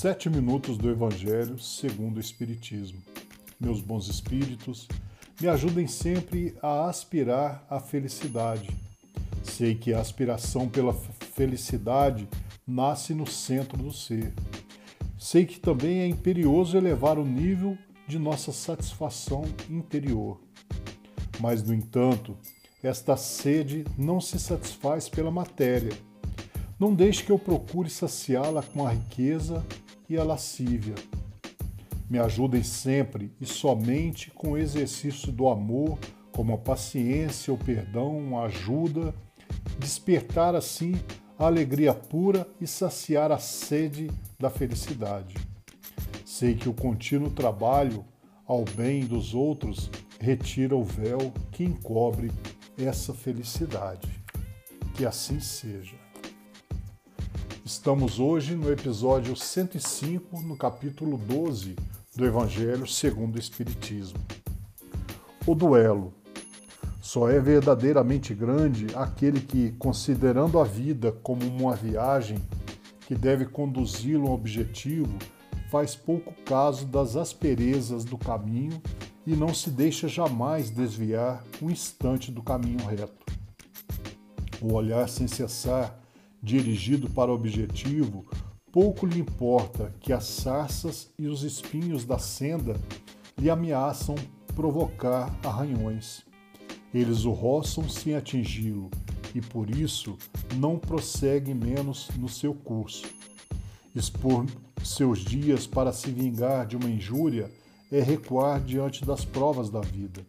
Sete minutos do Evangelho segundo o Espiritismo. Meus bons espíritos, me ajudem sempre a aspirar à felicidade. Sei que a aspiração pela felicidade nasce no centro do ser. Sei que também é imperioso elevar o nível de nossa satisfação interior. Mas, no entanto, esta sede não se satisfaz pela matéria não deixe que eu procure saciá-la com a riqueza e a lascívia. Me ajudem sempre e somente com o exercício do amor, como a paciência, o perdão, a ajuda, despertar assim a alegria pura e saciar a sede da felicidade. Sei que o contínuo trabalho ao bem dos outros retira o véu que encobre essa felicidade. Que assim seja. Estamos hoje no episódio 105, no capítulo 12 do Evangelho segundo o Espiritismo. O duelo. Só é verdadeiramente grande aquele que, considerando a vida como uma viagem que deve conduzi-lo a um objetivo, faz pouco caso das asperezas do caminho e não se deixa jamais desviar um instante do caminho reto. O olhar sem cessar dirigido para o objetivo, pouco lhe importa que as sarças e os espinhos da senda lhe ameaçam provocar arranhões. Eles o roçam sem atingi-lo e por isso não prossegue menos no seu curso. Expor seus dias para se vingar de uma injúria é recuar diante das provas da vida.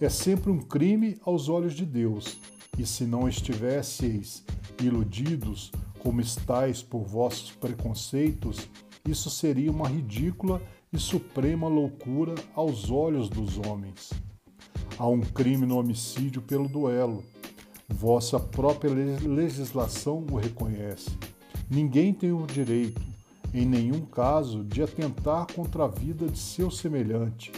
É sempre um crime aos olhos de Deus, e se não estivesseis iludidos como estáis por vossos preconceitos, isso seria uma ridícula e suprema loucura aos olhos dos homens. Há um crime no homicídio pelo duelo. Vossa própria legislação o reconhece. Ninguém tem o direito, em nenhum caso, de atentar contra a vida de seu semelhante.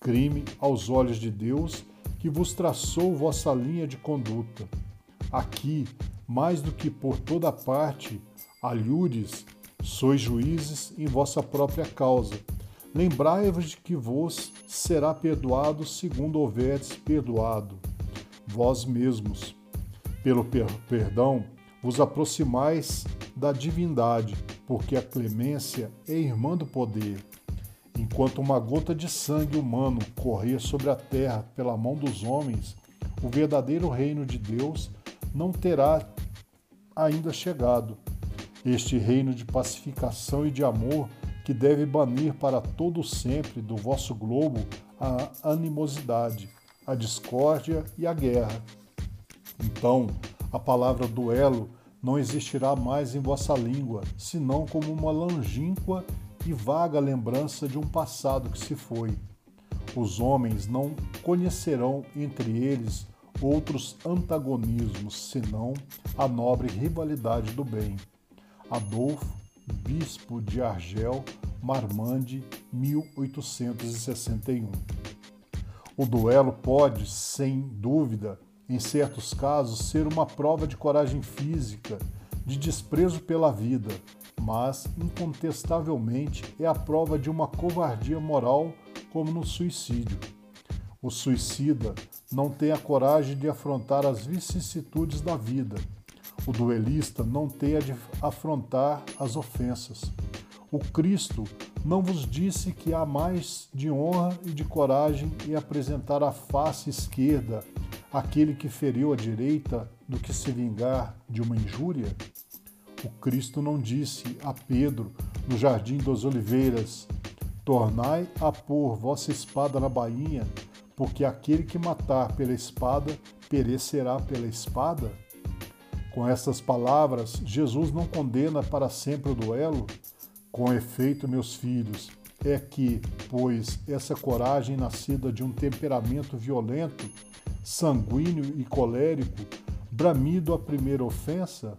Crime aos olhos de Deus que vos traçou vossa linha de conduta. Aqui, mais do que por toda parte, alhures, sois juízes em vossa própria causa. Lembrai-vos de que vos será perdoado segundo houverdes perdoado, vós mesmos. Pelo per perdão, vos aproximais da divindade, porque a clemência é irmã do poder. Enquanto uma gota de sangue humano correr sobre a terra pela mão dos homens, o verdadeiro reino de Deus não terá ainda chegado. Este reino de pacificação e de amor que deve banir para todo sempre do vosso globo a animosidade, a discórdia e a guerra. Então, a palavra duelo não existirá mais em vossa língua, senão como uma longínqua e vaga lembrança de um passado que se foi. Os homens não conhecerão entre eles outros antagonismos, senão a nobre rivalidade do bem. Adolfo, bispo de Argel, Marmande, 1861. O duelo pode, sem dúvida, em certos casos, ser uma prova de coragem física, de desprezo pela vida, mas, incontestavelmente, é a prova de uma covardia moral, como no suicídio. O suicida não tem a coragem de afrontar as vicissitudes da vida. O duelista não tem a de afrontar as ofensas. O Cristo não vos disse que há mais de honra e de coragem em apresentar a face esquerda àquele que feriu a direita do que se vingar de uma injúria? O Cristo não disse a Pedro no jardim das oliveiras: Tornai a pôr vossa espada na bainha porque aquele que matar pela espada perecerá pela espada? Com essas palavras, Jesus não condena para sempre o duelo? Com efeito, meus filhos, é que, pois essa coragem nascida de um temperamento violento, sanguíneo e colérico, bramido à primeira ofensa,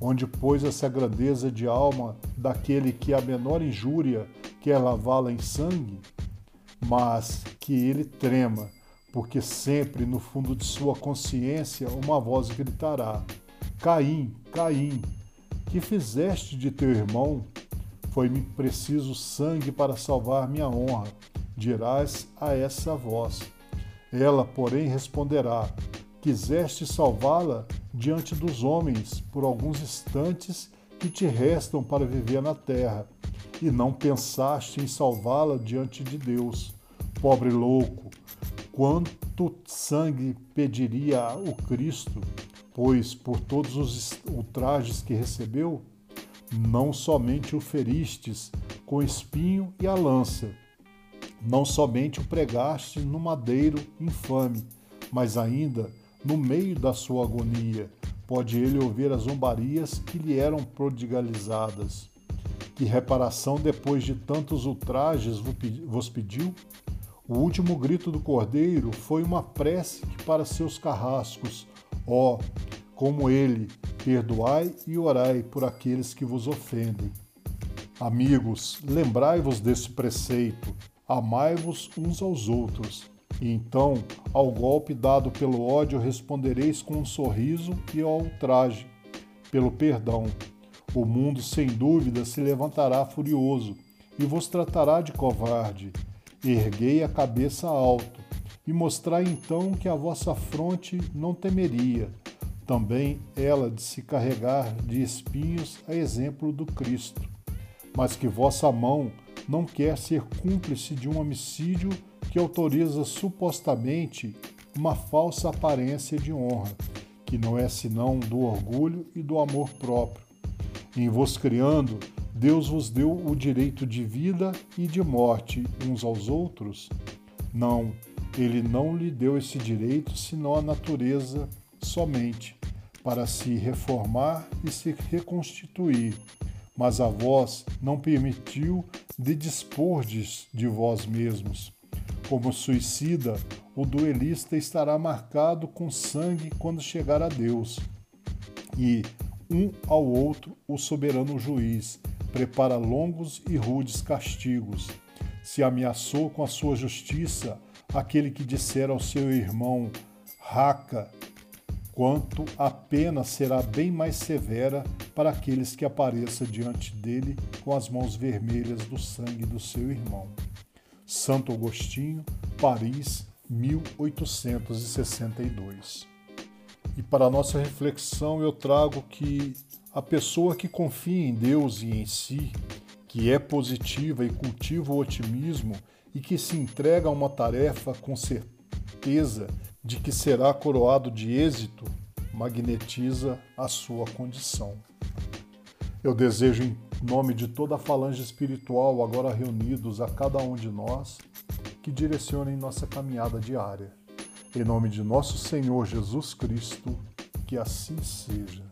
onde, pois, essa grandeza de alma daquele que a menor injúria quer lavá-la em sangue, mas que ele trema, porque sempre no fundo de sua consciência uma voz gritará: Caim, Caim, que fizeste de teu irmão? Foi-me preciso sangue para salvar minha honra, dirás a essa voz. Ela, porém, responderá: Quiseste salvá-la diante dos homens por alguns instantes que te restam para viver na terra, e não pensaste em salvá-la diante de Deus. Pobre louco, quanto sangue pediria o Cristo, pois por todos os ultrajes que recebeu, não somente o feristes com espinho e a lança, não somente o pregaste no madeiro infame, mas ainda no meio da sua agonia, pode ele ouvir as zombarias que lhe eram prodigalizadas. Que reparação depois de tantos ultrajes vos pediu? O último grito do cordeiro foi uma prece para seus carrascos, ó, oh, como ele, perdoai e orai por aqueles que vos ofendem. Amigos, lembrai-vos desse preceito, amai-vos uns aos outros, e então, ao golpe dado pelo ódio, respondereis com um sorriso e ao ultraje, pelo perdão. O mundo, sem dúvida, se levantará furioso e vos tratará de covarde. Erguei a cabeça alto e mostrai então que a vossa fronte não temeria. Também ela de se carregar de espinhos a exemplo do Cristo. Mas que vossa mão não quer ser cúmplice de um homicídio que autoriza supostamente uma falsa aparência de honra, que não é senão do orgulho e do amor próprio. Em vos criando, Deus vos deu o direito de vida e de morte uns aos outros? Não, ele não lhe deu esse direito senão a natureza somente, para se reformar e se reconstituir. Mas a vós não permitiu de dispordes de vós mesmos como suicida, o duelista estará marcado com sangue quando chegar a Deus. E, um ao outro, o soberano juiz prepara longos e rudes castigos. Se ameaçou com a sua justiça aquele que disser ao seu irmão, raca, quanto a pena será bem mais severa para aqueles que apareçam diante dele com as mãos vermelhas do sangue do seu irmão. Santo Agostinho, Paris, 1862. E para a nossa reflexão eu trago que a pessoa que confia em Deus e em si, que é positiva e cultiva o otimismo e que se entrega a uma tarefa com certeza de que será coroado de êxito, magnetiza a sua condição. Eu desejo em nome de toda a falange espiritual agora reunidos a cada um de nós, que direcionem nossa caminhada diária. Em nome de nosso Senhor Jesus Cristo, que assim seja.